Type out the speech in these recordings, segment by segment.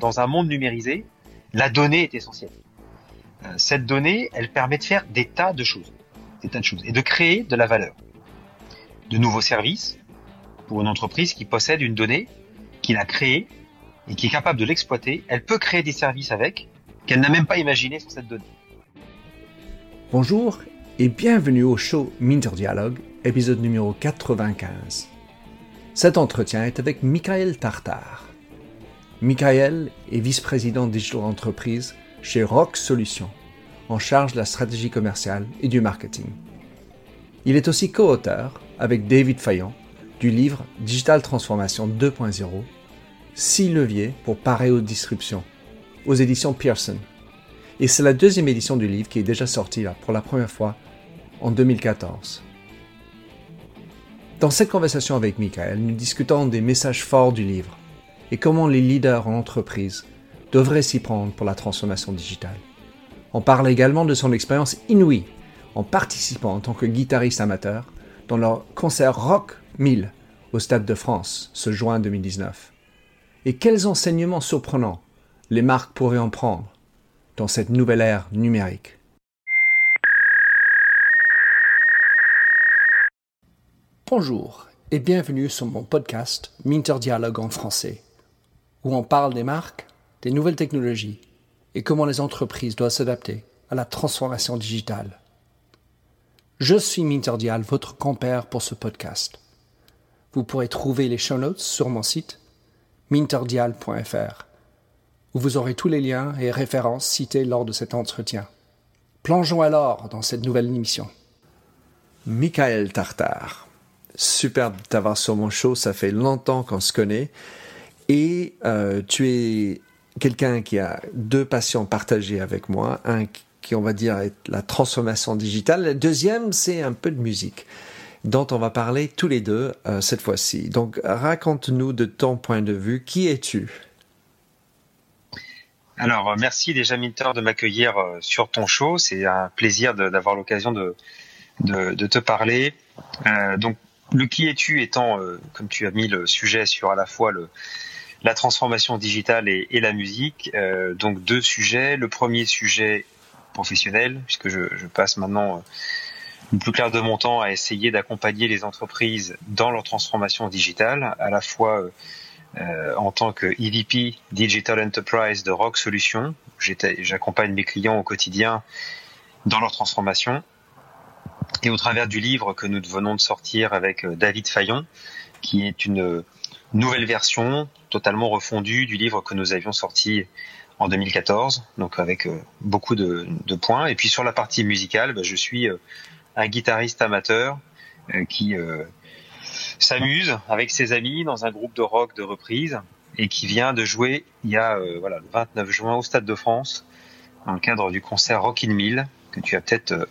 Dans un monde numérisé, la donnée est essentielle. Euh, cette donnée, elle permet de faire des tas de choses, des tas de choses, et de créer de la valeur, de nouveaux services pour une entreprise qui possède une donnée, qui l'a créée et qui est capable de l'exploiter. Elle peut créer des services avec qu'elle n'a même pas imaginé sur cette donnée. Bonjour et bienvenue au show Minter Dialogue, épisode numéro 95. Cet entretien est avec Michael Tartar. Michael est vice-président Digital Entreprise chez Rock Solutions, en charge de la stratégie commerciale et du marketing. Il est aussi co-auteur, avec David Fayon, du livre Digital Transformation 2.0, 6 leviers pour parer aux disruptions, aux éditions Pearson. Et c'est la deuxième édition du livre qui est déjà sortie pour la première fois en 2014. Dans cette conversation avec Michael, nous discutons des messages forts du livre et comment les leaders en entreprise devraient s'y prendre pour la transformation digitale. On parle également de son expérience inouïe en participant en tant que guitariste amateur dans leur concert Rock 1000 au Stade de France ce juin 2019. Et quels enseignements surprenants les marques pourraient en prendre dans cette nouvelle ère numérique. Bonjour et bienvenue sur mon podcast Minter Dialogue en français, où on parle des marques, des nouvelles technologies et comment les entreprises doivent s'adapter à la transformation digitale. Je suis Minter Dial, votre compère pour ce podcast. Vous pourrez trouver les show notes sur mon site minterdial.fr, où vous aurez tous les liens et références cités lors de cet entretien. Plongeons alors dans cette nouvelle émission. Michael Tartar super de t'avoir sur mon show. Ça fait longtemps qu'on se connaît. Et euh, tu es quelqu'un qui a deux passions partagées avec moi. Un qui, on va dire, est la transformation digitale. Le deuxième, c'est un peu de musique dont on va parler tous les deux euh, cette fois-ci. Donc, raconte-nous de ton point de vue, qui es-tu? Alors, euh, merci déjà Minter de m'accueillir sur ton show. C'est un plaisir d'avoir l'occasion de, de, te parler. Donc, le qui es-tu étant, euh, comme tu as mis le sujet sur à la fois le, la transformation digitale et, la musique, euh, donc deux sujets. Le premier sujet professionnel, puisque je, je passe maintenant euh, le plus clair de mon temps à essayer d'accompagner les entreprises dans leur transformation digitale, à la fois en tant que EVP Digital Enterprise de Rock Solutions. J'accompagne mes clients au quotidien dans leur transformation et au travers du livre que nous venons de sortir avec euh, David Fayon, qui est une euh, nouvelle version totalement refondue du livre que nous avions sorti en 2014, donc avec euh, beaucoup de, points. Et puis sur la partie musicale, bah, je suis un guitariste amateur qui s'amuse avec ses amis dans un groupe de rock de reprise et qui vient de jouer il y a voilà le 29 juin au Stade de France dans le cadre du concert Rock in Mill que tu as peut-être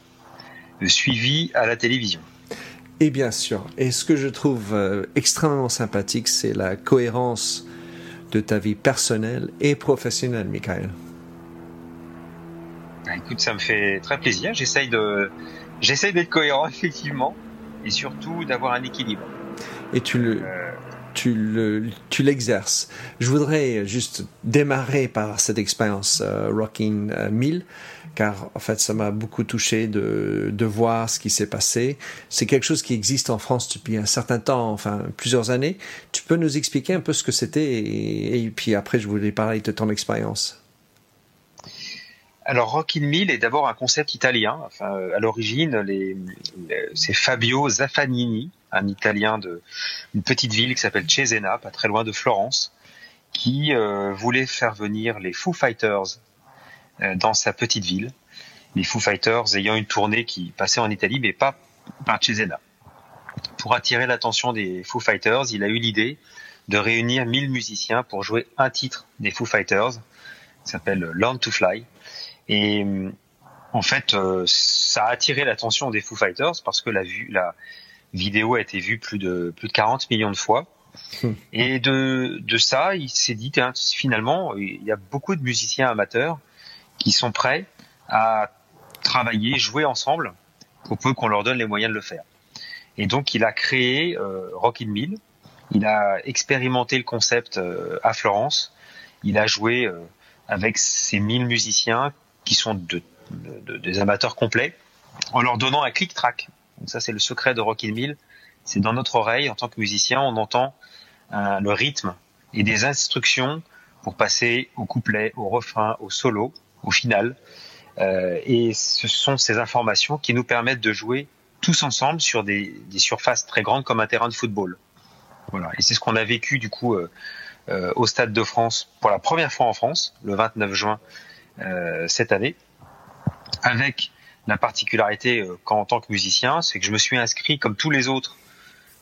suivi à la télévision. Et bien sûr, et ce que je trouve euh, extrêmement sympathique, c'est la cohérence de ta vie personnelle et professionnelle, Michael. Bah, écoute, ça me fait très plaisir. J'essaye de, j'essaye d'être cohérent effectivement, et surtout d'avoir un équilibre. Et tu le, euh, tu le, tu l'exerces. Je voudrais juste démarrer par cette expérience euh, Rocking 1000 car en fait ça m'a beaucoup touché de, voir ce qui s'est passé. C'est quelque chose qui existe en France depuis un certain temps, enfin plusieurs années. Tu peux nous expliquer un peu ce que c'était et, puis après je voulais parler de ton expérience. Alors Rock in Mill est d'abord un concept italien. À l'origine, c'est Fabio Zaffanini, un Italien de une petite ville qui s'appelle Cesena, pas très loin de Florence, qui euh, voulait faire venir les Foo Fighters euh, dans sa petite ville. Les Foo Fighters ayant une tournée qui passait en Italie, mais pas par Cesena. Pour attirer l'attention des Foo Fighters, il a eu l'idée de réunir 1000 musiciens pour jouer un titre des Foo Fighters, qui s'appelle Learn to Fly. Et en fait, euh, ça a attiré l'attention des Foo Fighters parce que la, vue, la vidéo a été vue plus de plus de 40 millions de fois. Et de, de ça, il s'est dit, finalement, il y a beaucoup de musiciens amateurs qui sont prêts à travailler, jouer ensemble pour peu qu'on leur donne les moyens de le faire. Et donc, il a créé euh, Rock in Mill. Il a expérimenté le concept euh, à Florence. Il a joué euh, avec ses 1000 musiciens qui sont de, des amateurs complets en leur donnant un click-track. Donc ça, c'est le secret de Rock in Mill. C'est dans notre oreille, en tant que musicien, on entend le rythme et des instructions pour passer au couplet, au refrain, au solo, au final. Euh, et ce sont ces informations qui nous permettent de jouer tous ensemble sur des, des, surfaces très grandes comme un terrain de football. Voilà. Et c'est ce qu'on a vécu du coup euh, euh, au Stade de France pour la première fois en France, le 29 juin euh, cette année, avec la particularité euh, qu'en tant que musicien, c'est que je me suis inscrit comme tous les autres,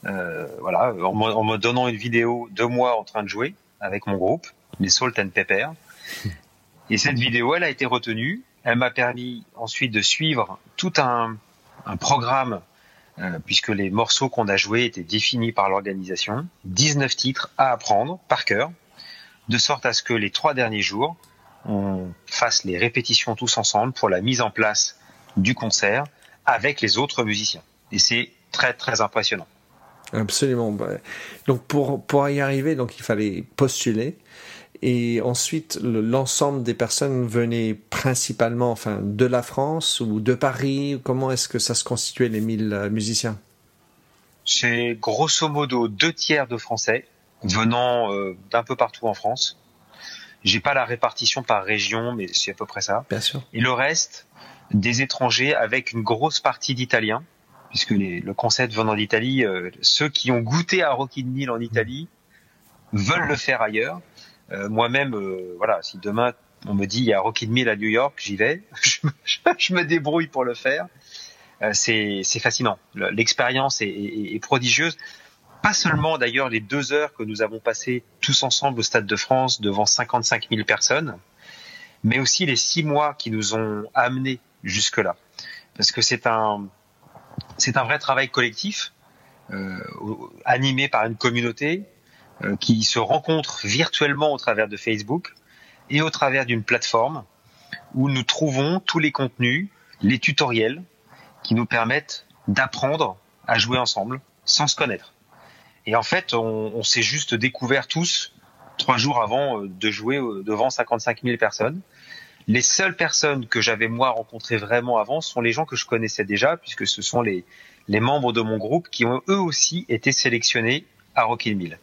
euh, voilà, en, en, me donnant une vidéo de moi en train de jouer avec mon groupe, les Salt and Pepper. Et cette vidéo, elle a été retenue elle m'a permis ensuite de suivre tout un, un programme, euh, puisque les morceaux qu'on a joués étaient définis par l'organisation, 19 titres à apprendre par cœur, de sorte à ce que les trois derniers jours, on fasse les répétitions tous ensemble pour la mise en place du concert avec les autres musiciens. Et c'est très très impressionnant. Absolument. Donc pour, pour y arriver, donc il fallait postuler. Et ensuite, l'ensemble des personnes venaient principalement, enfin, de la France ou de Paris. Comment est-ce que ça se constituait les 1000 euh, musiciens? C'est grosso modo deux tiers de Français venant euh, d'un peu partout en France. J'ai pas la répartition par région, mais c'est à peu près ça. Bien sûr. Et le reste, des étrangers avec une grosse partie d'Italiens, puisque les, le concept venant d'Italie, euh, ceux qui ont goûté à Rocky Mill en Italie veulent le faire ailleurs. Euh, Moi-même, euh, voilà, si demain on me dit il y a Rocky Mill à New York, j'y vais. je me débrouille pour le faire. Euh, c'est fascinant. L'expérience est, est, est, prodigieuse. Pas seulement d'ailleurs les deux heures que nous avons passées tous ensemble au Stade de France devant 55 000 personnes, mais aussi les six mois qui nous ont amenés jusque-là. Parce que c'est un, c'est un vrai travail collectif, euh, animé par une communauté, euh, qui se rencontrent virtuellement au travers de Facebook et au travers d'une plateforme où nous trouvons tous les contenus, les tutoriels qui nous permettent d'apprendre à jouer ensemble sans se connaître. Et en fait, on, on s'est juste découvert tous trois jours avant euh, de jouer devant 55 000 personnes. Les seules personnes que j'avais moi rencontrées vraiment avant sont les gens que je connaissais déjà, puisque ce sont les, les membres de mon groupe qui ont eux aussi été sélectionnés à Rocky Mill.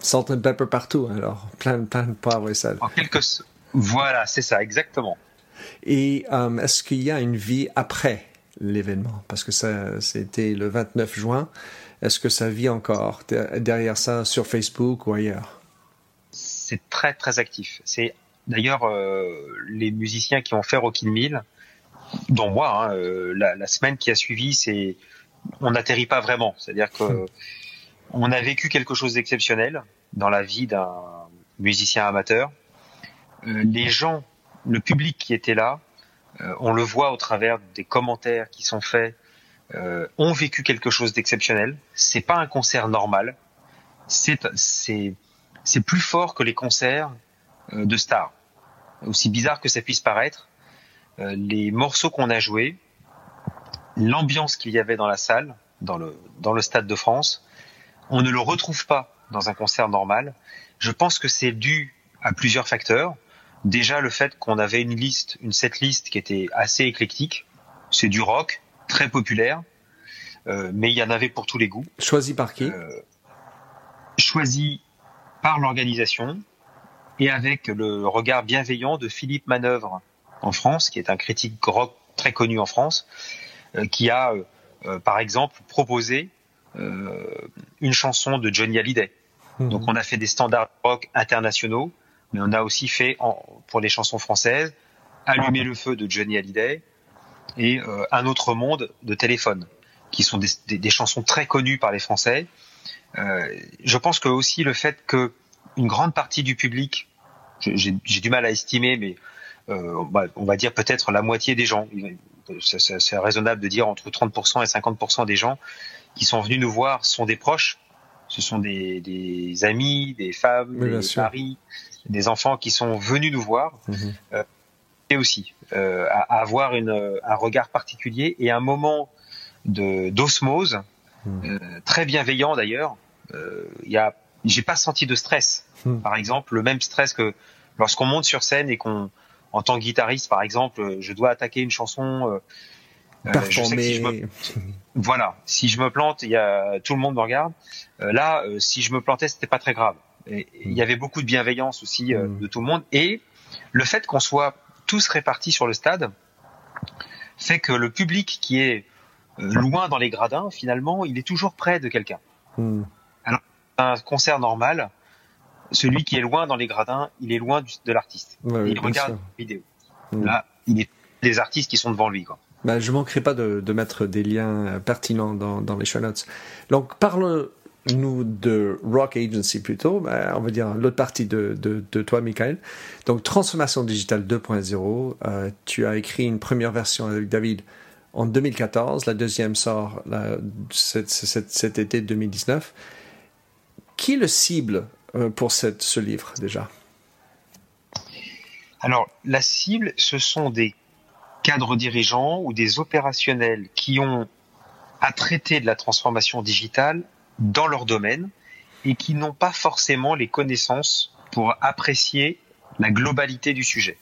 Salt and pepper partout, alors plein, plein de poivre et sel. En quelque voilà, c'est ça, exactement. Et um, est-ce qu'il y a une vie après l'événement? Parce que ça, c'était le 29 juin. Est-ce que ça vit encore derrière ça sur Facebook ou ailleurs? C'est très très actif. C'est d'ailleurs euh, les musiciens qui ont fait Rockin' Mill, dont moi, hein, euh, la, la, semaine qui a suivi, c'est on n'atterrit pas vraiment. C'est-à-dire que on a vécu quelque chose d'exceptionnel dans la vie d'un musicien amateur. Euh, les gens, le public qui était là, euh, on le voit au travers des commentaires qui sont faits, euh, ont vécu quelque chose d'exceptionnel. C'est pas un concert normal. C'est c'est c'est plus fort que les concerts de stars. Aussi bizarre que ça puisse paraître, euh, les morceaux qu'on a joués, l'ambiance qu'il y avait dans la salle, dans le dans le stade de France, on ne le retrouve pas dans un concert normal. Je pense que c'est dû à plusieurs facteurs. Déjà le fait qu'on avait une liste, une setlist qui était assez éclectique. C'est du rock, très populaire, euh, mais il y en avait pour tous les goûts. Choisi par qui? Euh, Choisi par l'organisation et avec le regard bienveillant de Philippe Manœuvre en France, qui est un critique rock très connu en France, euh, qui a, euh, par exemple, proposé euh, une chanson de Johnny Hallyday. Mmh. Donc on a fait des standards rock internationaux, mais on a aussi fait en, pour les chansons françaises Allumer le feu de Johnny Hallyday et euh, Un autre monde de téléphone, qui sont des, des, des, chansons très connues par les Français. Euh, je pense que aussi le fait que une grande partie du public, j'ai du mal à estimer, mais euh, on va dire peut-être la moitié des gens, c'est raisonnable de dire entre 30% et 50% des gens qui sont venus nous voir sont des proches. Ce sont des, des amis, des femmes, oui, des maris, des enfants qui sont venus nous voir. Mhm. Euh, et aussi euh, à, à, avoir une, un regard particulier et un moment de d'osmose hmm. très bienveillant d'ailleurs. Il y a, j'ai pas senti de stress. Hmm. Par exemple, le même stress que lorsqu'on monte sur scène et qu'on, en tant que guitariste, par exemple, je dois attaquer une chanson. je sais que si je me... voilà, si je me plante, il y a tout le monde me regarde. là, si je me plantais, c'était pas très grave. il y avait beaucoup de bienveillance aussi de tout le monde et le fait qu'on soit tous répartis sur le stade fait que le public qui est euh, loin dans les gradins, finalement, il est toujours près de quelqu'un. Hmm. Un concert normal, celui qui est loin dans les gradins, il est loin de l'artiste. il regarde la vidéo. Hmm. Là, il est des artistes qui sont devant lui. Quoi. Bah, je manquerai pas de, mettre des liens euh, pertinents dans, dans les show notes. Donc, parle nous de Rock Agency plutôt, ben, on va dire l'autre partie de, de, de, toi, Michael. Donc, Transformation Digitale 2.0, euh, tu as écrit une première version avec David en 2014, la deuxième sort cet, cet, été 2019. Qui le cible euh, pour ce livre déjà? Alors, la cible, ce sont des cadres dirigeants ou des opérationnels qui ont à traiter de la transformation digitale dans leur domaine et qui n'ont pas forcément les connaissances pour apprécier la globalité du sujet.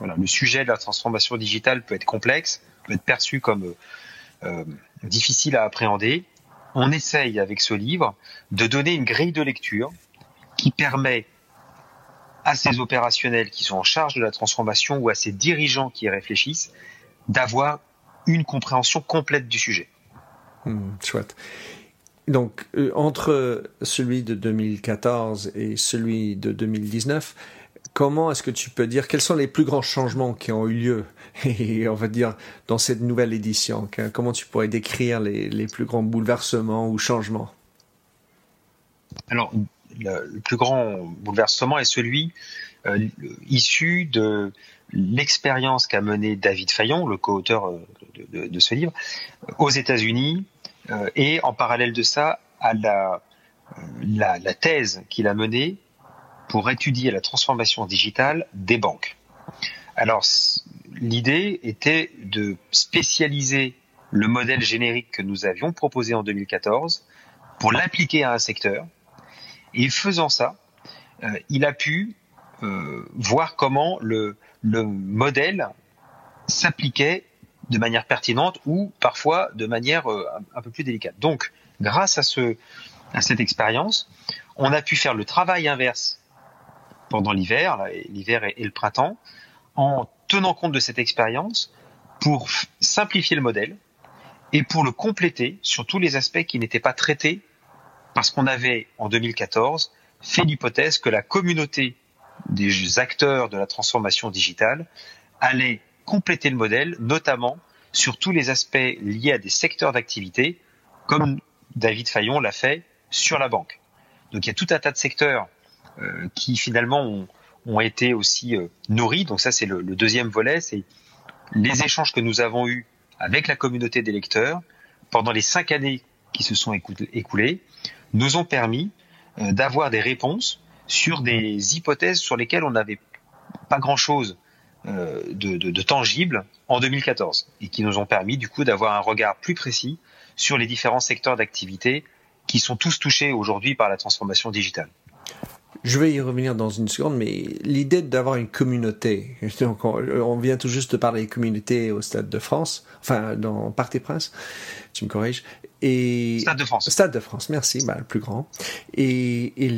Voilà, le sujet de la transformation digitale peut être complexe, peut être perçu comme euh, euh, difficile à appréhender. On essaye avec ce livre de donner une grille de lecture qui permet à ces opérationnels qui sont en charge de la transformation ou à ces dirigeants qui y réfléchissent d'avoir une compréhension complète du sujet. Hmm, chouette. Donc, euh, entre celui de 2014 et celui de 2019, comment est-ce que tu peux dire quels sont les plus grands changements qui ont eu lieu et on va dire dans cette nouvelle édition Comment tu pourrais décrire les, plus grands bouleversements ou changements? Alors, le, plus grand bouleversement est celui euh, issu de l'expérience qu'a mené David Fayon, le co-auteur euh, de, ce livre, aux États-Unis euh, et en parallèle de ça, à la thèse qu'il a menée pour étudier la transformation digitale des banques. Alors, l'idée était de spécialiser le modèle générique que nous avions proposé en 2014 pour l'appliquer à un secteur. Et faisant ça, euh, il a pu euh, voir comment le, le modèle s'appliquait de manière pertinente ou parfois de manière euh, un, peu plus délicate. Donc, grâce à, ce, à cette expérience, on a pu faire le travail inverse pendant l'hiver, l'hiver et, le printemps, en tenant compte de cette expérience pour simplifier le modèle et pour le compléter sur tous les aspects qui n'étaient pas traités parce qu'on avait, en 2014, fait l'hypothèse que la communauté des acteurs de la transformation digitale allait compléter le modèle, notamment sur tous les aspects liés à des secteurs d'activité, comme David Fayon l'a fait sur la banque. Donc il y a tout un tas de secteurs qui finalement ont, été aussi euh, nourris. Donc ça c'est le, deuxième volet, c'est les échanges que nous avons eus avec la communauté des lecteurs pendant les cinq années qui se sont écoulées, nous ont permis euh, d'avoir des réponses sur des hypothèses sur lesquelles on n'avait pas grand-chose euh, de, de, de tangibles en 2014 et qui nous ont permis du coup d'avoir un regard plus précis sur les différents secteurs d'activité qui sont tous touchés aujourd'hui par la transformation digitale. Je vais y revenir dans une seconde, mais l'idée d'avoir une communauté, donc on, vient tout juste de parler de communauté au Stade de France, enfin dans Parc des Princes, tu me corriges, et Stade de France. Stade de France, merci, bah, le plus grand. Et, et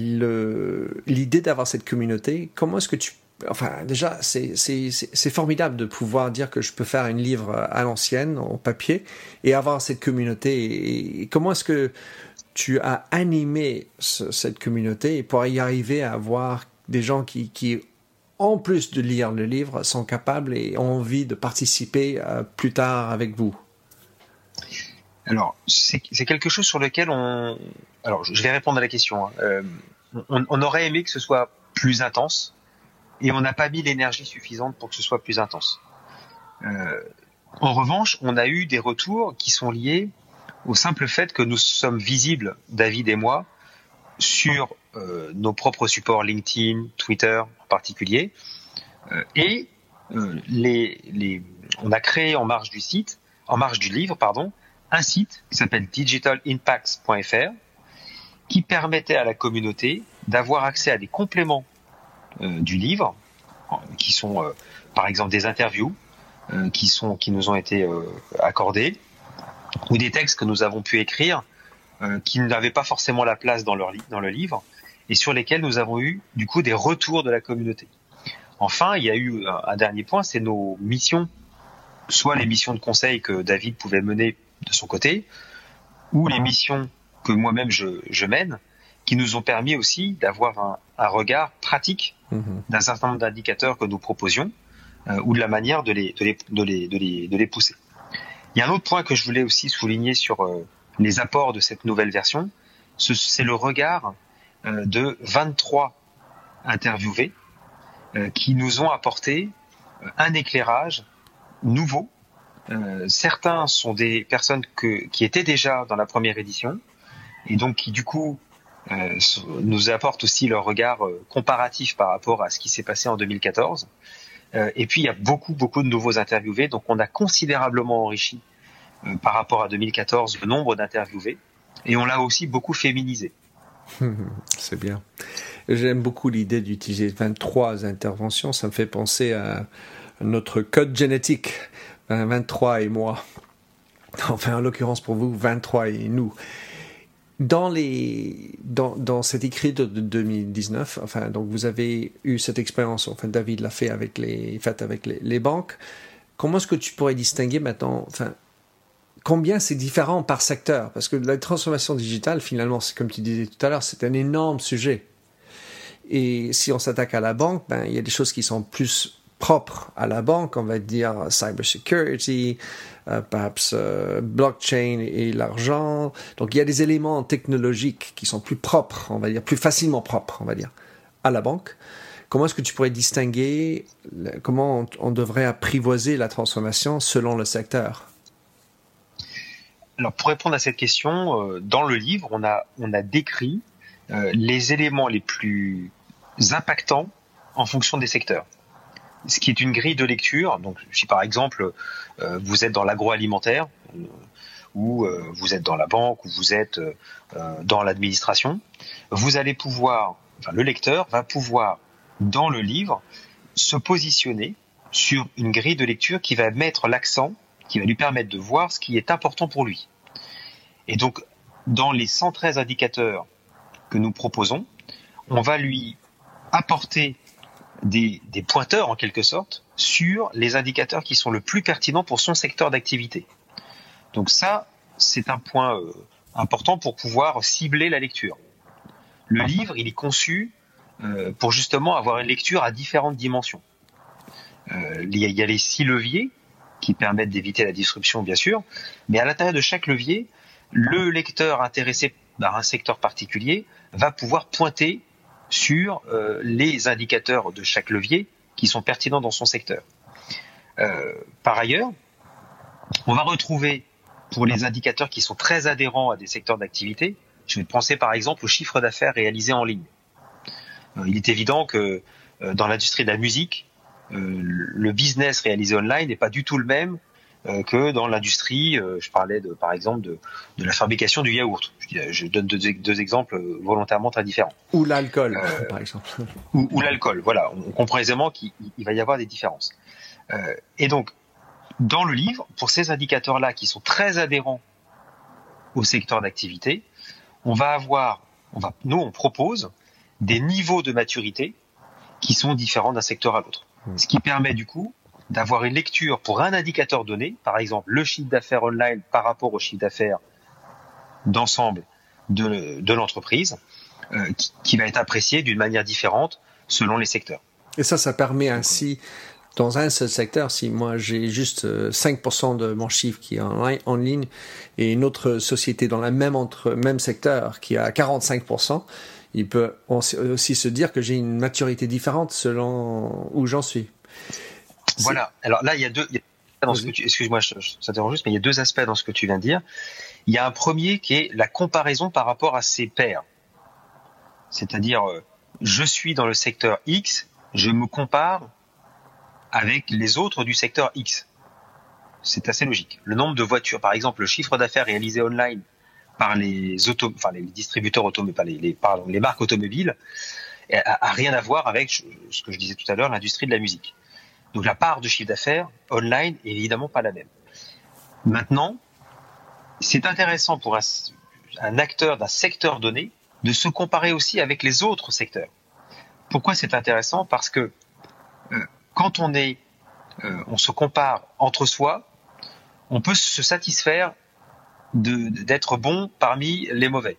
l'idée d'avoir cette communauté, comment est-ce que tu enfin déjà c'est formidable de pouvoir dire que je peux faire un livre à l'ancienne en papier et avoir cette communauté et, comment est-ce que tu as animé cette communauté pour y arriver à avoir des gens qui, en plus de lire le livre sont capables et ont envie de participer euh, plus tard avec vous alors c'est quelque chose sur lequel on alors je vais répondre à la question hein. euh, on, on aurait aimé que ce soit plus intense et on n'a pas mis l'énergie suffisante pour que ce soit plus intense. Euh, en revanche, on a eu des retours qui sont liés au simple fait que nous sommes visibles, David et moi, sur euh, nos propres supports LinkedIn, Twitter en particulier, euh, et euh, les, les, on a créé en marge du site, en marge du livre, pardon, un site qui s'appelle digitalimpacts.fr qui permettait à la communauté d'avoir accès à des compléments euh, du livre, qui sont euh, par exemple des interviews euh, qui sont qui nous ont été accordées, ou des textes que nous avons pu écrire qui n'avaient pas forcément la place dans, leur dans le livre et sur lesquels nous avons eu du coup des retours de la communauté. Enfin, il y a eu un dernier point, c'est nos missions, soit les missions de conseil que David pouvait mener de son côté, ou les missions que moi-même je, je, mène, qui nous ont permis aussi d'avoir un, un, regard pratique mhm. d'un certain nombre d'indicateurs que nous proposions, euh, ou de la manière de les, de, les, de, les, de, les, de les pousser. Il y a un autre point que je voulais aussi souligner sur euh, les apports de cette nouvelle version, c'est le regard euh, de 23 interviewés euh, qui nous ont apporté un éclairage nouveau. certains sont des personnes qui étaient déjà dans la première édition et donc qui du coup nous apportent aussi leur regard comparatif par rapport à ce qui s'est passé en 2014. et puis il y a beaucoup beaucoup de nouveaux interviewés, donc on a considérablement enrichi par rapport à 2014 le nombre d'interviewés et on l'a aussi beaucoup féminisé. C'est bien. J'aime beaucoup l'idée d'utiliser 23 interventions. Ça me fait penser à notre code génétique. 23 et moi. Enfin, en l'occurrence pour vous, 23 et nous. Dans, les, dans, dans cet écrit de, 2019, enfin, donc vous avez eu cette expérience, enfin, David l'a fait avec les, fait avec les banques. Comment est-ce que tu pourrais distinguer maintenant, enfin, combien c'est différent par secteur Parce que la transformation digitale, finalement, c'est comme tu disais tout à l'heure, c'est un énorme sujet. Et si on s'attaque à la banque, ben, il y a des choses qui sont plus propres à la banque, on va dire cybersecurity, euh, perhaps euh, blockchain et l'argent. Donc il y a des éléments technologiques qui sont plus propres, on va dire, plus facilement propres, on va dire, à la banque. Comment est-ce que tu pourrais distinguer, comment on devrait apprivoiser la transformation selon le secteur? Alors pour répondre à cette question, euh, dans le livre, on a on a décrit euh, les éléments les plus impactants en fonction des secteurs. Ce qui est une grille de lecture. Donc si par exemple euh, vous êtes dans l'agroalimentaire ou vous êtes dans la banque ou vous êtes dans l'administration, vous allez pouvoir, enfin le lecteur va pouvoir dans le livre se positionner sur une grille de lecture qui va mettre l'accent qui va lui permettre de voir ce qui est important pour lui. Et donc, dans les 113 indicateurs que nous proposons, on va lui apporter des, des, pointeurs en quelque sorte sur les indicateurs qui sont le plus pertinents pour son secteur d'activité. Donc ça, c'est un point euh, important pour pouvoir cibler la lecture. Le livre, il est conçu euh, pour justement avoir une lecture à différentes dimensions. Euh, il y a les six leviers qui permettent d'éviter la disruption, bien sûr. Mais à l'intérieur de chaque levier, le lecteur intéressé par un secteur particulier va pouvoir pointer sur euh, les indicateurs de chaque levier qui sont pertinents dans son secteur. Euh, par ailleurs, on va retrouver pour les indicateurs qui sont très adhérents à des secteurs d'activité, je vais penser par exemple au chiffre d'affaires réalisé en ligne. Euh, il est évident que dans l'industrie de la musique, euh, le business réalisé online n'est pas du tout le même euh, que dans l'industrie. Euh, je parlais de, par exemple de, de la fabrication du yaourt. Je, je donne deux, deux, exemples volontairement très différents. Ou l'alcool, par exemple. Ou, ou l'alcool. Voilà, on comprend aisément qu'il va y avoir des différences. et donc, dans le livre, pour ces indicateurs-là qui sont très adhérents au secteur d'activité, on va avoir, on va, nous, on propose des niveaux de maturité qui sont différents d'un secteur à l'autre. Ce qui permet du coup d'avoir une lecture pour un indicateur donné, par exemple le chiffre d'affaires online par rapport au chiffre d'affaires d'ensemble de, l'entreprise, euh, qui, va être apprécié d'une manière différente selon les secteurs. Et ça, ça permet ainsi, dans un seul secteur, si moi j'ai juste 5% euh, de mon chiffre qui est en, ligne et une autre société dans le même, même secteur qui a 45%, il peut aussi se dire que j'ai une maturité différente selon où j'en suis. Voilà. Alors là, il y a deux. Excuse-moi, ça t'interromps juste, mais il y a deux aspects dans ce que tu viens de dire. Il y a un premier qui est la comparaison par rapport à ses pairs. C'est-à-dire, euh, je suis dans le secteur X, je me compare avec les autres du secteur X. C'est assez logique. Le nombre de voitures, par exemple, le chiffre d'affaires réalisé online par les auto, enfin les distributeurs automobiles, pas les, pardon, les marques automobiles, a, a, rien à voir avec ce que je disais tout à l'heure, l'industrie de la musique. Donc la part de chiffre d'affaires online est évidemment pas la même. Maintenant, c'est intéressant pour un, un acteur d'un secteur donné de se comparer aussi avec les autres secteurs. Pourquoi c'est intéressant? Parce que euh, quand on est, euh, on se compare entre soi, on peut se satisfaire d'être bon parmi les mauvais.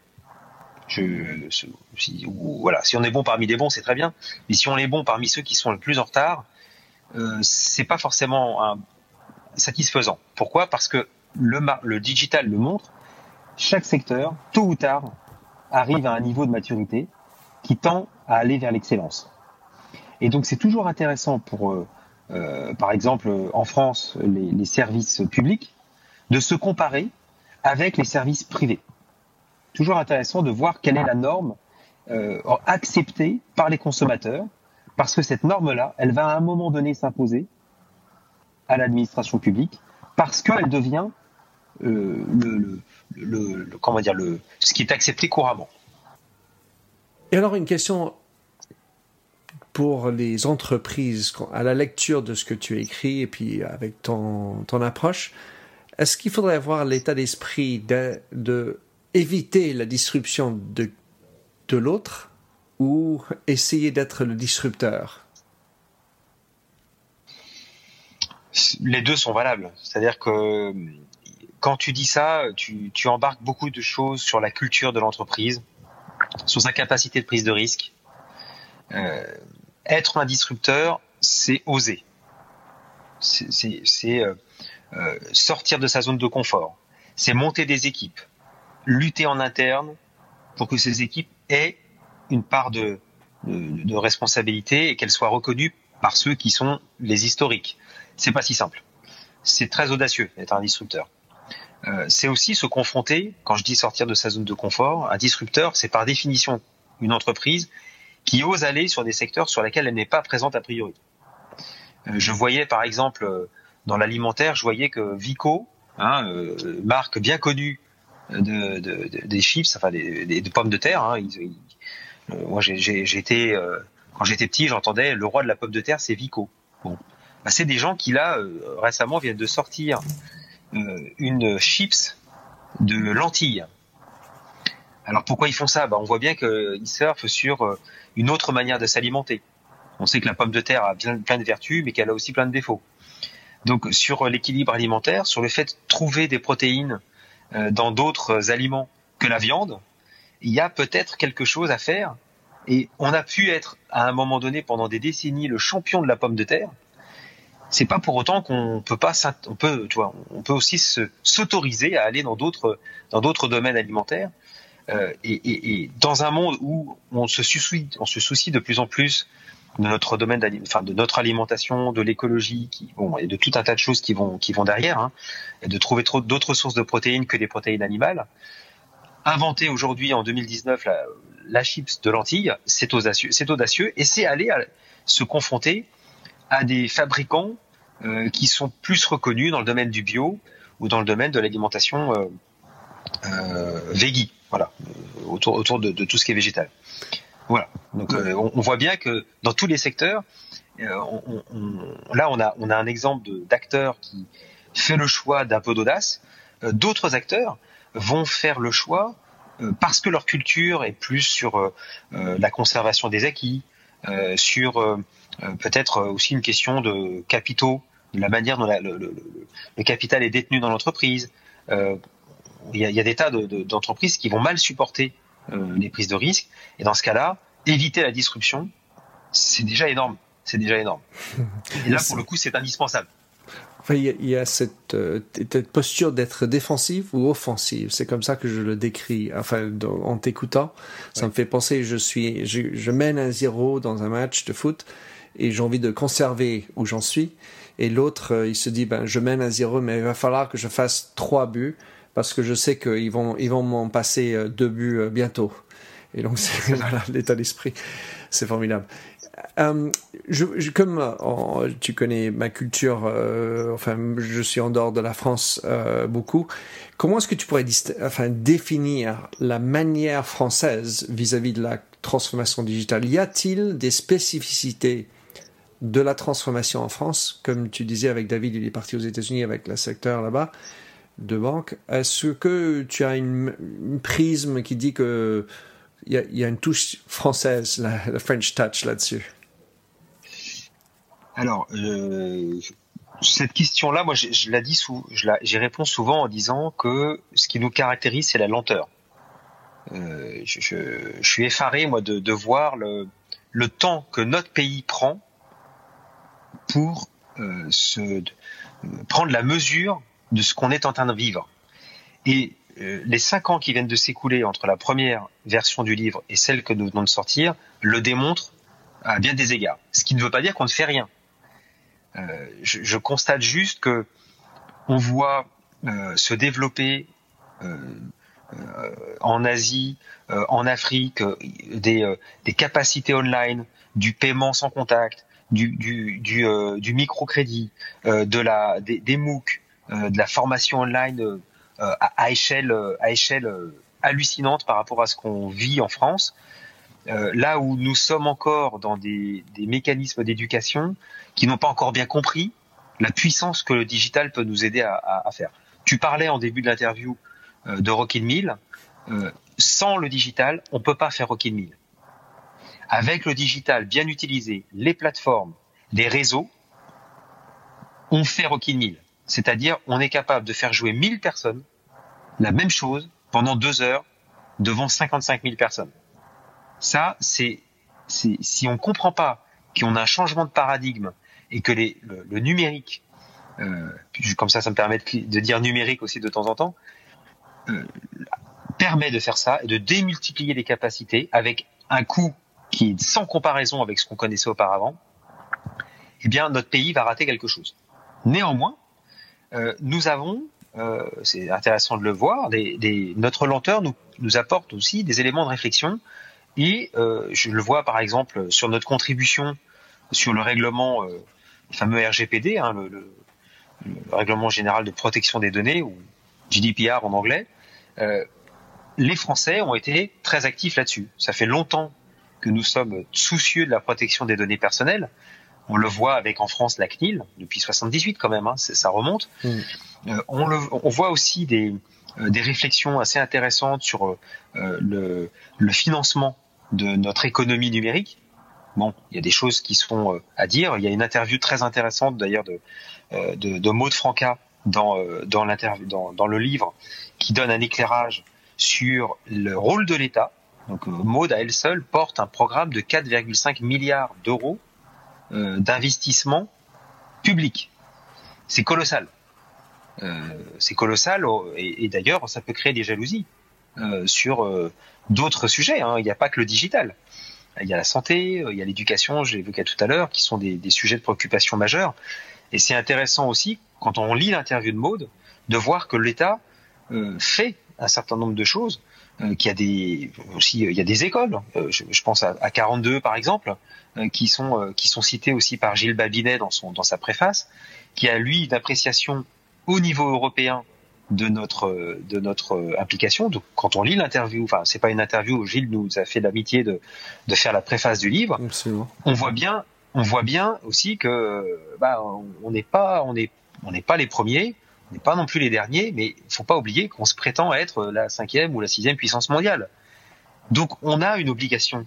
Je, si, voilà, si on est bon parmi les bons, c'est très bien. Mais si on est bon parmi ceux qui sont le plus en retard, euh, c'est pas forcément un, satisfaisant. Pourquoi? Parce que le, le digital le montre. Chaque secteur, tôt ou tard, arrive à un niveau de maturité qui tend à aller vers l'excellence. Et donc c'est toujours intéressant pour, euh, euh, par exemple, en France, les, les, services publics, de se comparer avec les services privés. Toujours intéressant de voir quelle est la norme euh, acceptée par les consommateurs, parce que cette norme-là, elle va à un moment donné s'imposer à l'administration publique, parce qu'elle devient euh, le, dire, le, ce qui est accepté couramment. Et alors une question pour les entreprises, à la lecture de ce que tu écris et puis avec ton, ton approche, est-ce qu'il faudrait avoir l'état d'esprit de, éviter la disruption de, de l'autre ou essayer d'être le disrupteur? Les deux sont valables. C'est-à-dire que quand tu dis ça, tu, tu embarques beaucoup de choses sur la culture de l'entreprise, sur sa capacité de prise de risque. Euh, être un disrupteur, c'est oser. C'est euh, euh, sortir de sa zone de confort. C'est monter des équipes, lutter en interne pour que ces équipes aient une part de, de, de responsabilité et qu'elles soient reconnues par ceux qui sont les historiques. C'est pas si simple. C'est très audacieux d'être un disrupteur. Euh, c'est aussi se confronter, quand je dis sortir de sa zone de confort, un disrupteur, c'est par définition une entreprise qui ose aller sur des secteurs sur lesquels elle n'est pas présente a priori. Euh, je voyais par exemple euh, dans l'alimentaire, je voyais que Vico, hein, euh, marque bien connue de, de, de, des chips, enfin des, pommes de terre. Hein, euh, été quand j'étais petit, j'entendais le roi de la pomme de terre, c'est Vico. Bon, bah, c'est des gens qui là récemment viennent de sortir une chips de lentilles. Alors pourquoi ils font ça? Bah, On voit bien qu'ils surfent sur une autre manière de s'alimenter. On sait que la pomme de terre a plein de vertus, mais qu'elle a aussi plein de défauts. Donc sur l'équilibre alimentaire, sur le fait de trouver des protéines euh, dans d'autres aliments que la viande, il y a peut-être quelque chose à faire. Et on a pu être à un moment donné pendant des décennies le champion de la pomme de terre. C'est pas pour autant qu'on peut pas, on peut, tu vois, on peut aussi s'autoriser à aller dans d'autres dans d'autres domaines alimentaires. Euh, et, et, et, dans un monde où on se soucie, on se soucie de plus en plus de notre domaine, enfin de notre alimentation, de l'écologie, bon, et de tout un tas de choses qui vont qui vont derrière, hein, et de trouver d'autres sources de protéines que des protéines animales. Inventer aujourd'hui en 2019 la, chips de lentilles, c'est audacieux, c'est audacieux, et c'est aller se confronter à des fabricants euh, qui sont plus reconnus dans le domaine du bio ou dans le domaine de l'alimentation euh, euh, veggie, voilà, autour, autour de, tout ce qui est végétal. Voilà. Donc euh, on, on, voit bien que dans tous les secteurs, euh, on, on, là on a, on a un exemple d'acteur qui fait le choix d'un peu d'audace. Euh, D'autres acteurs vont faire le choix parce que leur culture est plus sur la conservation des acquis, sur peut-être aussi une question de capitaux, de la manière dont la, le, le, le, capital est détenu dans l'entreprise. Euh, il, y a, il y a des tas d'entreprises de, qui vont mal supporter euh, les prises de risques. Et dans ce cas-là, éviter la disruption, c'est déjà énorme. C'est déjà énorme. Et là, pour le coup, c'est indispensable. Enfin, il y a, cette, euh, cette, posture d'être défensive ou offensive. C'est comme ça que je le décris. Enfin, en t'écoutant, ça ouais. me fait penser. Je suis, je, je mène un zéro dans un match de foot et j'ai envie de conserver où j'en suis. Et l'autre, euh, il se dit, ben, je mène un zéro, mais il va falloir que je fasse trois buts parce que je sais qu'ils vont, ils vont m'en passer deux buts bientôt. Et donc, c'est l'état d'esprit. C'est formidable. euh, comme euh, tu connais ma culture, euh, enfin, je suis en dehors de la France beaucoup. Comment est-ce que tu pourrais définir la manière française vis-à-vis de la transformation digitale? Y a-t-il des spécificités de la transformation en France Comme tu disais avec David, il est parti aux États-Unis avec le secteur là-bas de banque. Est-ce que tu as une, prisme qui dit que il y, a une touche française, la, French touch là-dessus? Alors, euh, cette question-là, moi, je, je la j'y réponds souvent en disant que ce qui nous caractérise, c'est la lenteur. Euh, je, suis effaré, moi, de, voir le, le, temps que notre pays prend pour euh, se, prendre la mesure de ce qu'on est en train de vivre. Et euh, les cinq ans qui viennent de s'écouler entre la première version du livre et celle que nous venons de sortir le démontrent à bien des égards. Ce qui ne veut pas dire qu'on ne fait rien. Euh, je, je, constate juste que on voit euh, se développer euh, euh en Asie, en Afrique, des, des, capacités online, du paiement sans contact, du, du, du, du microcrédit, de la, des, des MOOC, de la formation online euh, à, échelle, euh, à échelle euh, hallucinante par rapport à ce qu'on vit en France. là où nous sommes encore dans des, mécanismes d'éducation qui n'ont pas encore bien compris la puissance que le digital peut nous aider à, faire. Tu parlais en début de l'interview de Rockin' Mill. Euh, sans le digital, on peut pas faire Rockin' Mill. Avec le digital bien utilisé, les plateformes, les réseaux, on fait Rockin' Mill. C'est-à-dire, on est capable de faire jouer 1000 personnes la même chose pendant deux heures devant 55 000 personnes. Ça, c'est, si on comprend pas qu'on a un changement de paradigme et que les, le, numérique, euh, comme ça, ça me permet de, dire numérique aussi de temps en temps, euh, permet de faire ça et de démultiplier les capacités avec un coût qui est sans comparaison avec ce qu'on connaissait auparavant, eh bien, notre pays va rater quelque chose. Néanmoins, nous avons, euh, c'est intéressant de le voir, des, des, notre lenteur nous, nous, apporte aussi des éléments de réflexion. Et euh, je le vois par exemple sur notre contribution sur le règlement, euh, le fameux RGPD, hein, le, le, le, règlement général de protection des données, ou GDPR en anglais. Euh, les Français ont été très actifs là-dessus. Ça fait longtemps que nous sommes soucieux de la protection des données personnelles. On le voit avec en France la CNIL depuis 78 quand même, hein, ça remonte. Mm. Euh, on, le, on, voit aussi des, euh, des réflexions assez intéressantes sur euh, le, le, financement de notre économie numérique. Bon, il y a des choses qui sont à dire. Il y a une interview très intéressante d'ailleurs de, de, de Maud Franca dans, dans, dans, dans le livre qui donne un éclairage sur le rôle de l'État. Donc Maud à elle seule porte un programme de 4,5 milliards d'euros d'investissement public. C'est colossal. Euh, c'est colossal et, et d'ailleurs ça peut créer des jalousies euh, sur euh, d'autres sujets. Hein. Il n'y a pas que le digital. Il y a la santé, il y a l'éducation, je l'évoquais tout à l'heure, qui sont des, sujets de préoccupation majeurs. Et c'est intéressant aussi, quand on lit l'interview de Maude, de voir que l'État euh, fait un certain nombre de choses, euh, qu'il y a des aussi il y a des écoles. Je, je, pense à, à 42 par exemple, euh, qui sont euh, qui sont cités aussi par Gilles Babinet dans son dans sa préface, qui a lui une appréciation au niveau européen de notre de notre implication. Donc, quand on lit l'interview, enfin c'est pas une interview où Gilles nous a fait l'amitié de de faire la préface du livre. Absolument. On voit bien on voit bien aussi que bah on n'est pas on est on n'est pas les premiers, n'est pas non plus les derniers, mais il faut pas oublier qu'on se prétend être la cinquième ou la sixième puissance mondiale. Donc on a une obligation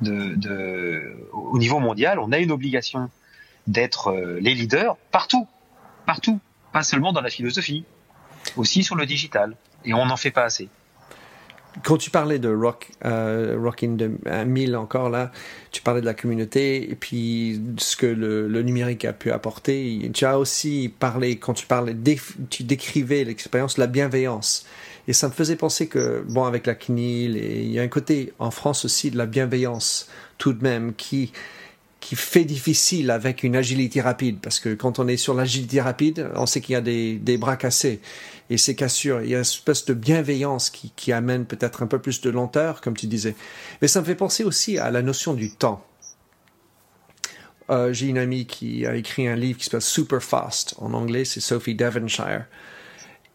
de, au niveau mondial, on a une obligation d'être euh, les leaders partout, partout, pas seulement dans la philosophie, aussi sur le digital. Et on n'en fait pas assez. Quand tu parlais de rock, euh, Rockin' de 1000 encore là, tu parlais de la communauté et puis ce que le, le, numérique a pu apporter. Tu as aussi parlé, quand tu parlais, tu décrivais l'expérience, la bienveillance. Et ça me faisait penser que, bon, avec la CNIL, et il y a un côté en France aussi de la bienveillance tout de même qui, qui fait difficile avec une agilité rapide, parce que quand on est sur l'agilité rapide, on sait qu'il y a des, des bras cassés et ces cassures. Il y a une espèce de bienveillance qui, amène peut-être un peu plus de lenteur, comme tu disais. Mais ça me fait penser aussi à la notion du temps. Euh, j'ai une amie qui a écrit un livre qui s'appelle Super Fast. En anglais, c'est Sophie Devonshire.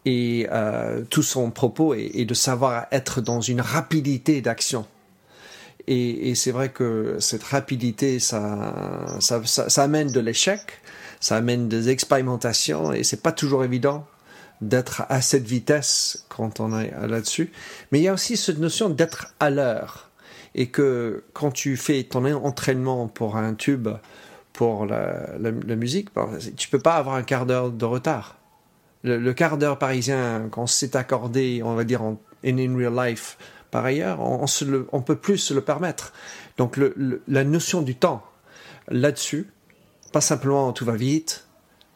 Et euh, tout son propos est, de savoir être dans une rapidité d'action. Et, c'est vrai que cette rapidité, ça, ça amène de l'échec, ça amène des expérimentations, et c'est pas toujours évident d'être à cette vitesse quand on est là-dessus. Mais il y a aussi cette notion d'être à l'heure. Et que quand tu fais ton entraînement pour un tube, pour la, musique, tu peux pas avoir un quart d'heure de retard. Le, quart d'heure parisien, quand s'est accordé, on va dire en in, real life, par ailleurs, on, on, peut plus se le permettre. Donc la notion du temps là-dessus, pas simplement tout va vite,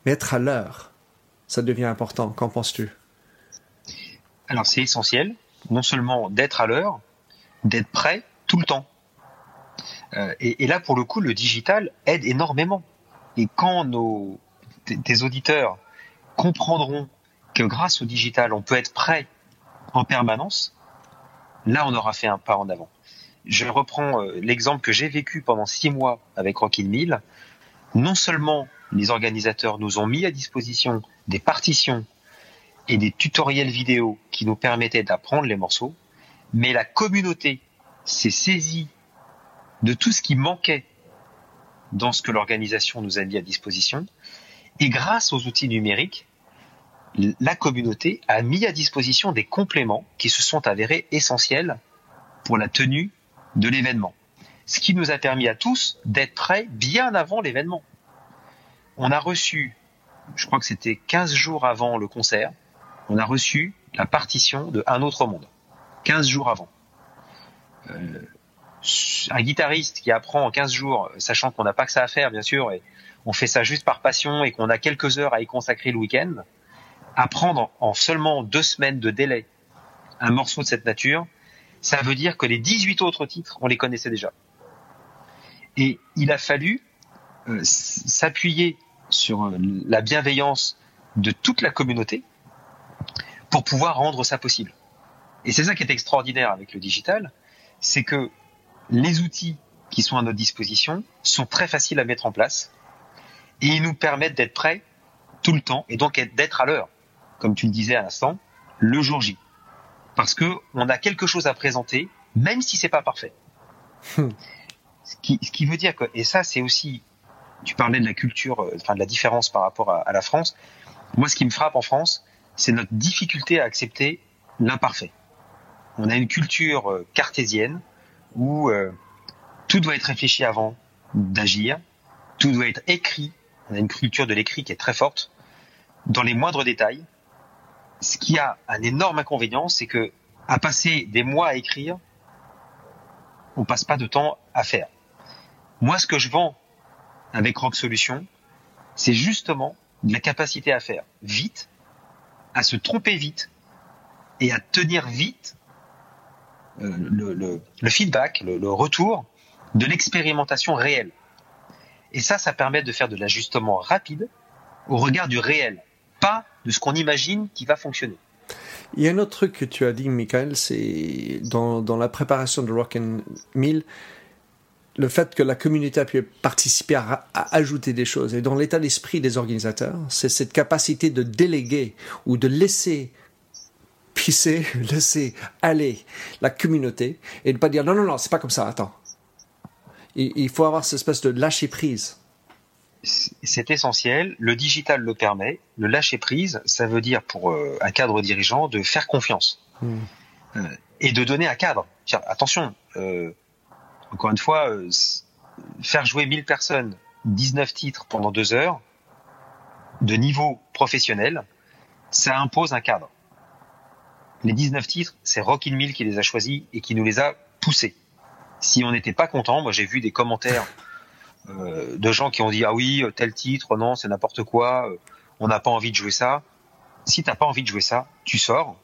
mais être à l'heure ça devient important. Qu'en penses-tu? Alors c'est essentiel, non seulement d'être à l'heure, d'être prêt tout le temps. Euh, et, là, pour le coup, le digital aide énormément. Et quand nos, tes auditeurs comprendront que grâce au digital, on peut être prêt en permanence, là, on aura fait un pas en avant. Je reprends euh, l'exemple que j'ai vécu pendant six mois avec Rockin' Mill. Non seulement les organisateurs nous ont mis à disposition des partitions et des tutoriels vidéo qui nous permettaient d'apprendre les morceaux, mais la communauté s'est saisie de tout ce qui manquait dans ce que l'organisation nous a mis à disposition, et grâce aux outils numériques, la communauté a mis à disposition des compléments qui se sont avérés essentiels pour la tenue de l'événement. Ce qui nous a permis à tous d'être prêts bien avant l'événement on a reçu, je crois que c'était 15 jours avant le concert, on a reçu la partition de Un autre monde. 15 jours avant. Euh, un guitariste qui apprend en 15 jours, sachant qu'on n'a pas que ça à faire, bien sûr, et on fait ça juste par passion et qu'on a quelques heures à y consacrer le week-end, apprendre en seulement deux semaines de délai un morceau de cette nature, ça veut dire que les 18 autres titres, on les connaissait déjà. Et il a fallu euh, s'appuyer sur euh, la bienveillance de toute la communauté pour pouvoir rendre ça possible. Et c'est ça qui est extraordinaire avec le digital, c'est que les outils qui sont à notre disposition sont très faciles à mettre en place et ils nous permettent d'être prêts tout le temps et donc d'être à l'heure, comme tu le disais à l'instant, le jour J. Parce que on a quelque chose à présenter, même si c'est pas parfait. ce, qui, ce qui veut dire que, et ça c'est aussi tu parlais de la culture, euh, enfin de la différence par rapport à, la France. Moi, ce qui me frappe en France, c'est notre difficulté à accepter l'imparfait. On a une culture euh, cartésienne où euh, tout doit être réfléchi avant d'agir, tout doit être écrit. On a une culture de l'écrit qui est très forte dans les moindres détails. Ce qui a un énorme inconvénient, c'est que à passer des mois à écrire, on passe pas de temps à faire. Moi, ce que je vends avec Rock Solution, c'est justement la capacité à faire vite, à se tromper vite et à tenir vite euh, le, feedback, le, retour de l'expérimentation réelle. Et ça, ça permet de faire de l'ajustement rapide au regard du réel, pas de ce qu'on imagine qui va fonctionner. Il y a un autre truc que tu as dit, Michael, c'est dans, dans la préparation de Rock and Mill, le fait que la communauté a pu participer à, à ajouter des choses. Et dans l'état d'esprit des organisateurs, c'est cette capacité de déléguer ou de laisser pisser, laisser aller la communauté et de pas dire non, non, non, c'est pas comme ça, attends. Il, il faut avoir cette espèce de lâcher prise. C'est essentiel. Le digital le permet. Le lâcher prise, ça veut dire pour euh, un cadre dirigeant de faire confiance hmm. euh, et de donner un cadre. Tiens, attention, euh, encore une fois, euh, faire jouer 1000 personnes, 19 titres pendant deux heures, de niveau professionnel, ça impose un cadre. Les 19 titres, c'est Rockin' Mill qui les a choisis et qui nous les a poussés. Si on n'était pas content, moi j'ai vu des commentaires euh, de gens qui ont dit ah oui tel titre non c'est n'importe quoi, euh, on n'a pas envie de jouer ça. Si t'as pas envie de jouer ça, tu sors,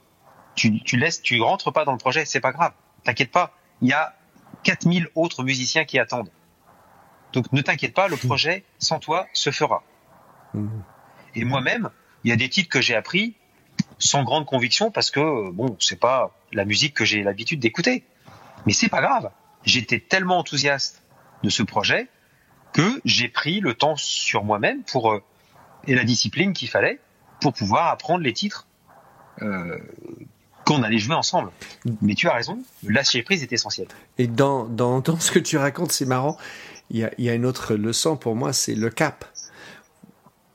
tu, tu laisses, tu rentres pas dans le projet, c'est pas grave, t'inquiète pas. Il y a 4000 autres musiciens qui attendent. Donc ne t'inquiète pas, le mmh. projet sans toi se fera. Mmh. Et moi-même, il y a des titres que j'ai appris sans grande conviction parce que bon, c'est pas la musique que j'ai l'habitude d'écouter. Mais c'est pas grave. J'étais tellement enthousiaste de ce projet que j'ai pris le temps sur moi-même pour euh, et la discipline qu'il fallait pour pouvoir apprendre les titres euh, qu'on allait jouer ensemble. Mais tu as raison, le lâcher prise est essentiel. Et dans, dans, dans ce que tu racontes, c'est marrant. Il y, a, y a une autre leçon pour moi, c'est le cap.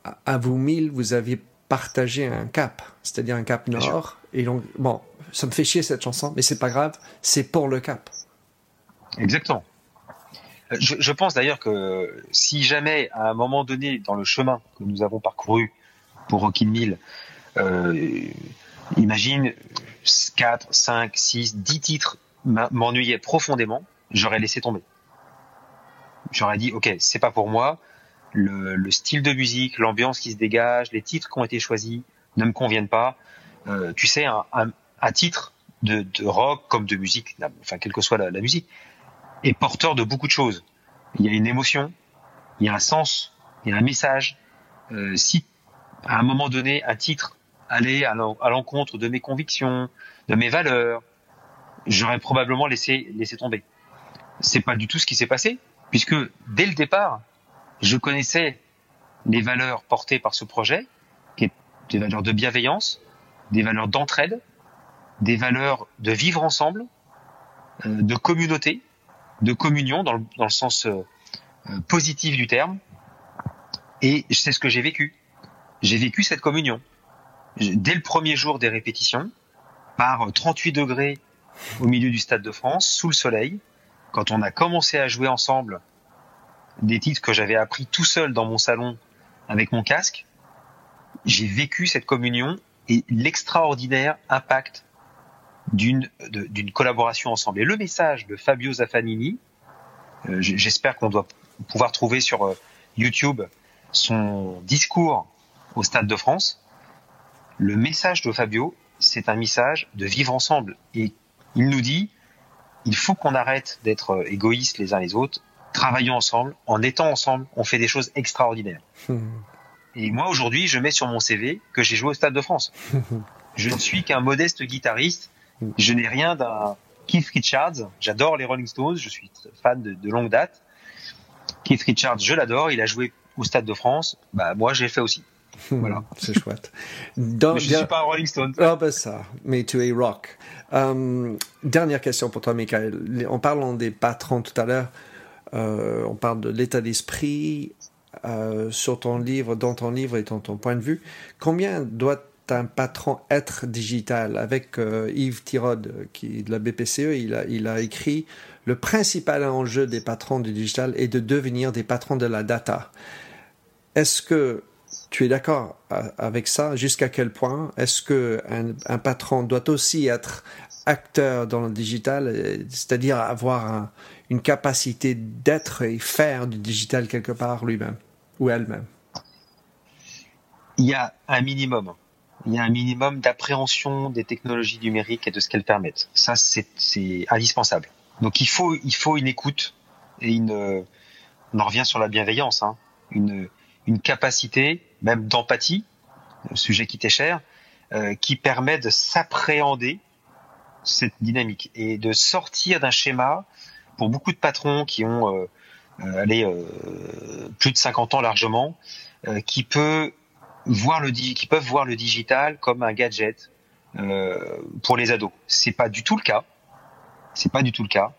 À, à vous mille, vous aviez partagé un cap, c'est-à-dire un cap nord. Et donc, bon, ça me fait chier cette chanson, mais c'est pas grave, c'est pour le cap. Exactement. Je, je pense d'ailleurs que si jamais, à un moment donné, dans le chemin que nous avons parcouru pour Rocky Mill, euh, imagine 4, 5, 6, 10 titres m'ennuyaient profondément, j'aurais laissé tomber. J'aurais dit, ok, c'est pas pour moi. Le, le style de musique, l'ambiance qui se dégage, les titres qui ont été choisis ne me conviennent pas. Euh, tu sais, un, un, un titre de, de, rock comme de musique, enfin quelle que soit la, la musique, est porteur de beaucoup de choses. Il y a une émotion, il y a un sens, il y a un message. Euh, si à un moment donné un titre allait à l'encontre de mes convictions, de mes valeurs, j'aurais probablement laissé laissé tomber. C'est pas du tout ce qui s'est passé, puisque dès le départ, je connaissais les valeurs portées par ce projet, qui est des valeurs de bienveillance, des valeurs d'entraide, des valeurs de vivre ensemble, euh, de communauté, de communion dans le, dans le sens euh, positif du terme. Et c'est ce que j'ai vécu. J'ai vécu cette communion. Dès le premier jour des répétitions, par 38 degrés au milieu du Stade de France, sous le soleil, quand on a commencé à jouer ensemble des titres que j'avais appris tout seul dans mon salon avec mon casque, j'ai vécu cette communion et l'extraordinaire impact d'une collaboration ensemble. Et le message de Fabio Zaffanini, euh, j'espère qu'on doit pouvoir trouver sur euh, YouTube son discours au Stade de France. Le message de Fabio, c'est un message de vivre ensemble. Et il nous dit, il faut qu'on arrête d'être euh, égoïstes les uns les autres, travaillons ensemble, en étant ensemble, on fait des choses extraordinaires. Et moi aujourd'hui, je mets sur mon CV que j'ai joué au Stade de France. je ne suis qu'un modeste guitariste je n'ai rien d'un Keith Richards. J'adore les Rolling Stones. Je suis fan de, de longue date. Keith Richards, je l'adore. Il a joué au Stade de France. Bah, moi, j'ai fait aussi. Voilà. C'est chouette. Dans, mais je ne suis pas un Rolling Stone. Ah, ben ça. Mais tu es rock. Um, dernière question pour toi, Michael. En parlant des patrons tout à l'heure, euh, on parle de l'état d'esprit euh, sur ton livre, dans ton livre et dans ton point de vue. Combien doit un patron être digital? Avec euh, Yves Tirode qui de la BPCE il a, il a écrit le principal enjeu des patrons du digital est de devenir des patrons de la data est-ce que tu es d'accord avec ça? Jusqu'à quel point est-ce que un, patron doit aussi être acteur dans le digital c'est-à-dire avoir un, une capacité d'être et faire du digital quelque part lui-même ou elle-même? Il y a un minimum il y a un minimum d'appréhension des technologies numériques et de ce qu'elles permettent. Ça, c'est indispensable. Donc il faut, il faut une écoute et une, on en revient sur la bienveillance, hein, une capacité, même d'empathie, sujet qui t'est cher, euh, qui permet de s'appréhender cette dynamique et de sortir d'un schéma pour beaucoup de patrons qui ont euh, euh, allez, plus de 50 ans largement, qui qui peuvent voir le digital comme un gadget pour les ados. C'est pas du tout le cas. C'est pas du tout le cas.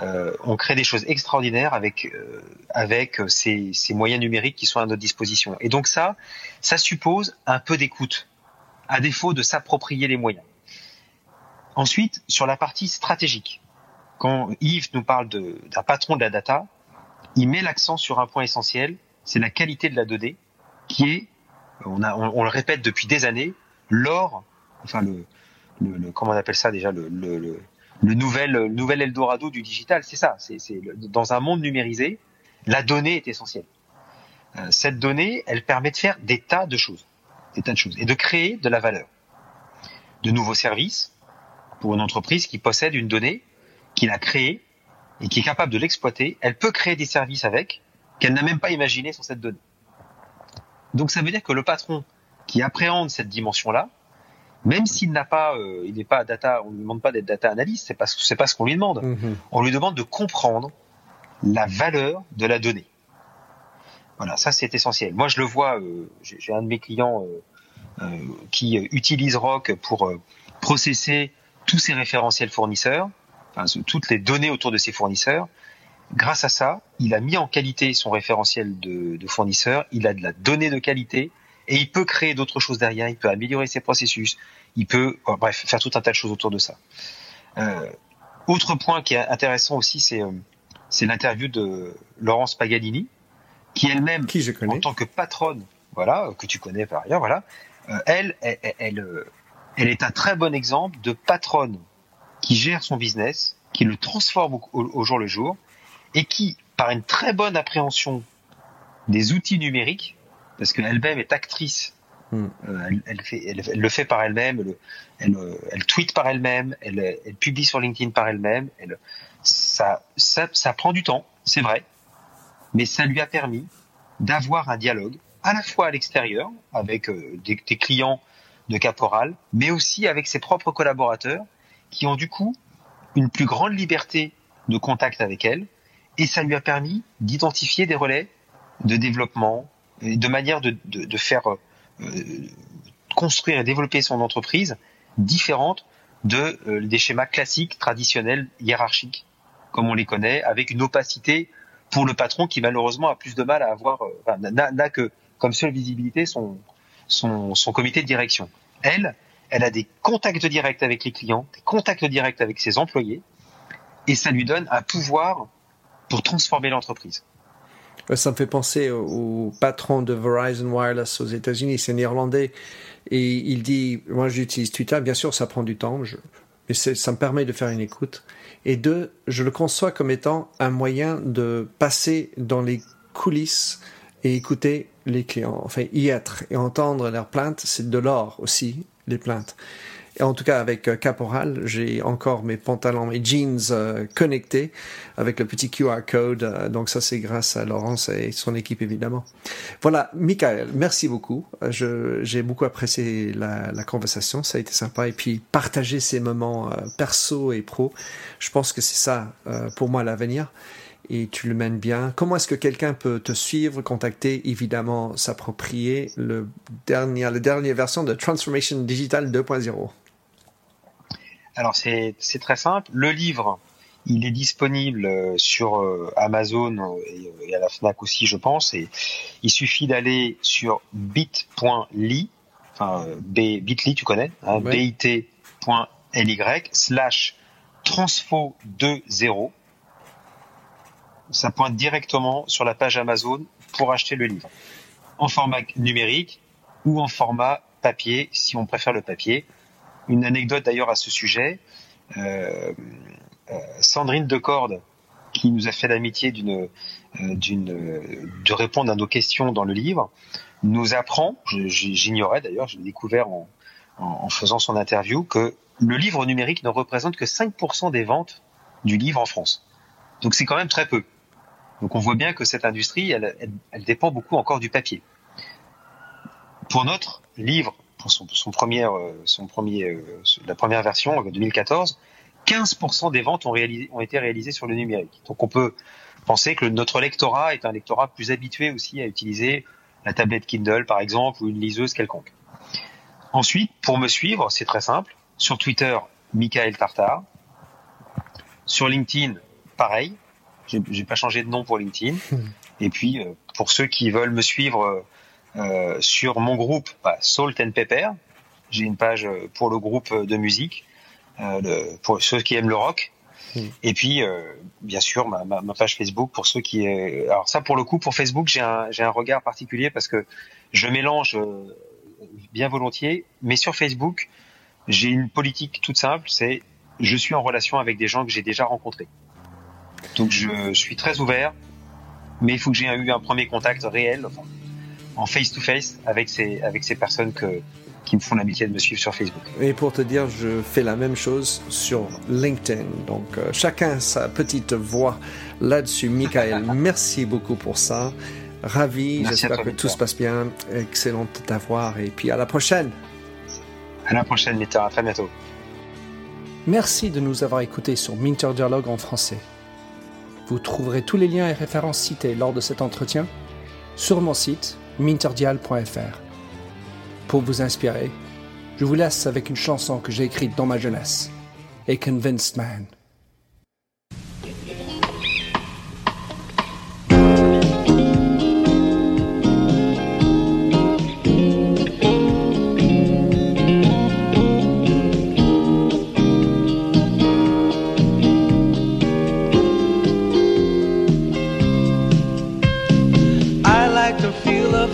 Euh, on crée des choses extraordinaires avec euh, avec ces, ces moyens numériques qui sont à notre disposition. Et donc ça, ça suppose un peu d'écoute, à défaut de s'approprier les moyens. Ensuite, sur la partie stratégique, quand Yves nous parle d'un patron de la data, il met l'accent sur un point essentiel, c'est la qualité de la donnée, qui est on, le répète depuis des années, l'or, enfin le, comment on appelle ça déjà, le nouvel, le nouvel Eldorado du digital, c'est ça. C'est, c'est dans un monde numérisé, la donnée est essentielle. Euh, cette donnée, elle permet de faire des tas de choses, des tas de choses, et de créer de la valeur, de nouveaux services pour une entreprise qui possède une donnée, qu'il a créée et qui est capable de l'exploiter. Elle peut créer des services avec qu'elle n'a même pas imaginé sur cette donnée. Donc ça veut dire que le patron qui appréhende cette dimension-là, même s'il n'a pas, euh, il n'est pas data, on ne lui demande pas d'être data analyst, c'est pas, c'est pas ce qu'on lui demande. -hmm. On lui demande de comprendre la valeur de la donnée. Voilà, ça c'est essentiel. Moi, je le vois. J'ai un de mes clients qui utilise Rock pour processer tous ses référentiels fournisseurs, enfin, toutes les données autour de ses fournisseurs. Grâce à ça, il a mis en qualité son référentiel de, de fournisseur. Il a de la donnée de qualité et il peut créer d'autres choses derrière. Il peut améliorer ses processus. Il peut, bref, faire tout un tas de choses autour de ça. Euh, autre point qui est intéressant aussi, c'est euh, c'est l'interview de Laurence Paganini, qui elle-même, en tant que patronne, voilà, que tu connais par ailleurs, voilà, euh, elle, elle, elle, elle, est un très bon exemple de patronne qui gère son business, qui le transforme au jour le jour, et qui, par une très bonne appréhension des outils numériques, parce qu'elle-même est actrice, hmm. euh, elle, elle, fait, elle, le fait par elle-même, elle, elle, tweet par elle-même, elle, publie sur LinkedIn par elle-même. Ça, ça, ça prend du temps, c'est vrai, mais ça lui a permis d'avoir un dialogue à la fois à l'extérieur avec euh, des, des, clients de Caporal, mais aussi avec ses propres collaborateurs qui ont du coup une plus grande liberté de contact avec elle et ça lui a permis d'identifier des relais de développement, de manière de, de, de faire euh, construire et développer son entreprise différente de euh, des schémas classiques, traditionnels, hiérarchiques, comme on les connaît, avec une opacité pour le patron qui malheureusement a plus de mal à avoir, euh, n'a que comme seule visibilité son, son, son comité de direction. Elle, elle a des contacts directs avec les clients, des contacts directs avec ses employés, et ça lui donne un pouvoir pour transformer l'entreprise. Ça me fait penser au, patron de Verizon Wireless aux États-Unis, c'est néerlandais, et il dit, moi j'utilise Twitter, bien sûr ça prend du temps, mais ça me permet de faire une écoute. Et deux, je le conçois comme étant un moyen de passer dans les coulisses et écouter les clients, enfin y être et entendre leurs plaintes, c'est de l'or aussi, les plaintes en tout cas avec euh, Caporal, j'ai encore mes pantalons, mes jeans euh, connectés avec le petit QR code. Euh, donc ça, c'est grâce à Laurence et son équipe évidemment. Voilà, Michael, merci beaucoup. j'ai beaucoup apprécié la, conversation, ça a été sympa. Et puis partager ces moments perso et pro, je pense que c'est ça pour moi l'avenir et tu le mènes bien. Comment est-ce que quelqu'un peut te suivre, contacter, évidemment s'approprier le dernier, la dernière version de Transformation Digital 2.0 alors c'est très simple. Le livre, il est disponible euh, sur euh, Amazon euh, et, à la Fnac aussi, je pense. Et il suffit d'aller sur bit.ly, enfin bit.ly, tu connais, hein, bit.ly slash transfo 2.0. Ça pointe directement sur la page Amazon pour acheter le livre, en format numérique ou en format papier, si on préfère le papier. Une anecdote d'ailleurs à ce sujet. Euh, euh, Sandrine Decorde, qui nous a fait l'amitié d'une, euh, de répondre à nos questions dans le livre, nous apprend, j'ignorais d'ailleurs, je l'ai découvert en, faisant son interview, que le livre numérique ne représente que 5% des ventes du livre en France. Donc c'est quand même très peu. Donc on voit bien que cette industrie, elle, elle dépend beaucoup encore du papier. Pour notre livre pour son, son premier, euh, son premier, euh, la première version 2014, 15% des ventes ont, réalisé, ont été réalisées sur le numérique. Donc on peut penser que notre lectorat est un lectorat plus habitué aussi à utiliser la tablette Kindle par exemple ou une liseuse quelconque. Ensuite, pour me suivre, c'est très simple. Sur Twitter, Michael Tartar. Sur LinkedIn, pareil. J'ai pas changé de nom pour LinkedIn. Et puis, euh, pour ceux qui veulent me suivre euh, sur mon groupe bah, Salt and Pepper. J'ai une page euh, pour le groupe de musique, euh, pour ceux qui aiment le rock. Hmm. Et puis, bien sûr, ma, ma, ma, page Facebook pour ceux qui. alors ça, pour le coup, pour Facebook, j'ai un, j'ai un regard particulier parce que je mélange bien volontiers, mais sur Facebook, j'ai une politique toute simple, c'est je suis en relation avec des gens que j'ai déjà rencontrés. Donc je suis très ouvert, mais il faut que j'ai eu un premier contact réel, enfin, en face-to-face avec ces, avec ces personnes que, qui me font l'amitié de me suivre sur Facebook. Et pour te dire, je fais la même chose sur LinkedIn. Donc, euh, chacun sa petite voix là-dessus. Michael, merci beaucoup pour ça. Ravi, j'espère que tout se passe bien. Excellent de t'avoir. Et puis à la prochaine. À la prochaine, Minter. À très bientôt. Merci de nous avoir écoutés sur Minter Dialogue en français. Vous trouverez tous les liens et références cités lors de cet entretien sur mon site minterdial.fr. Pour vous inspirer, je vous laisse avec une chanson que j'ai écrite dans ma jeunesse, A Convinced Man.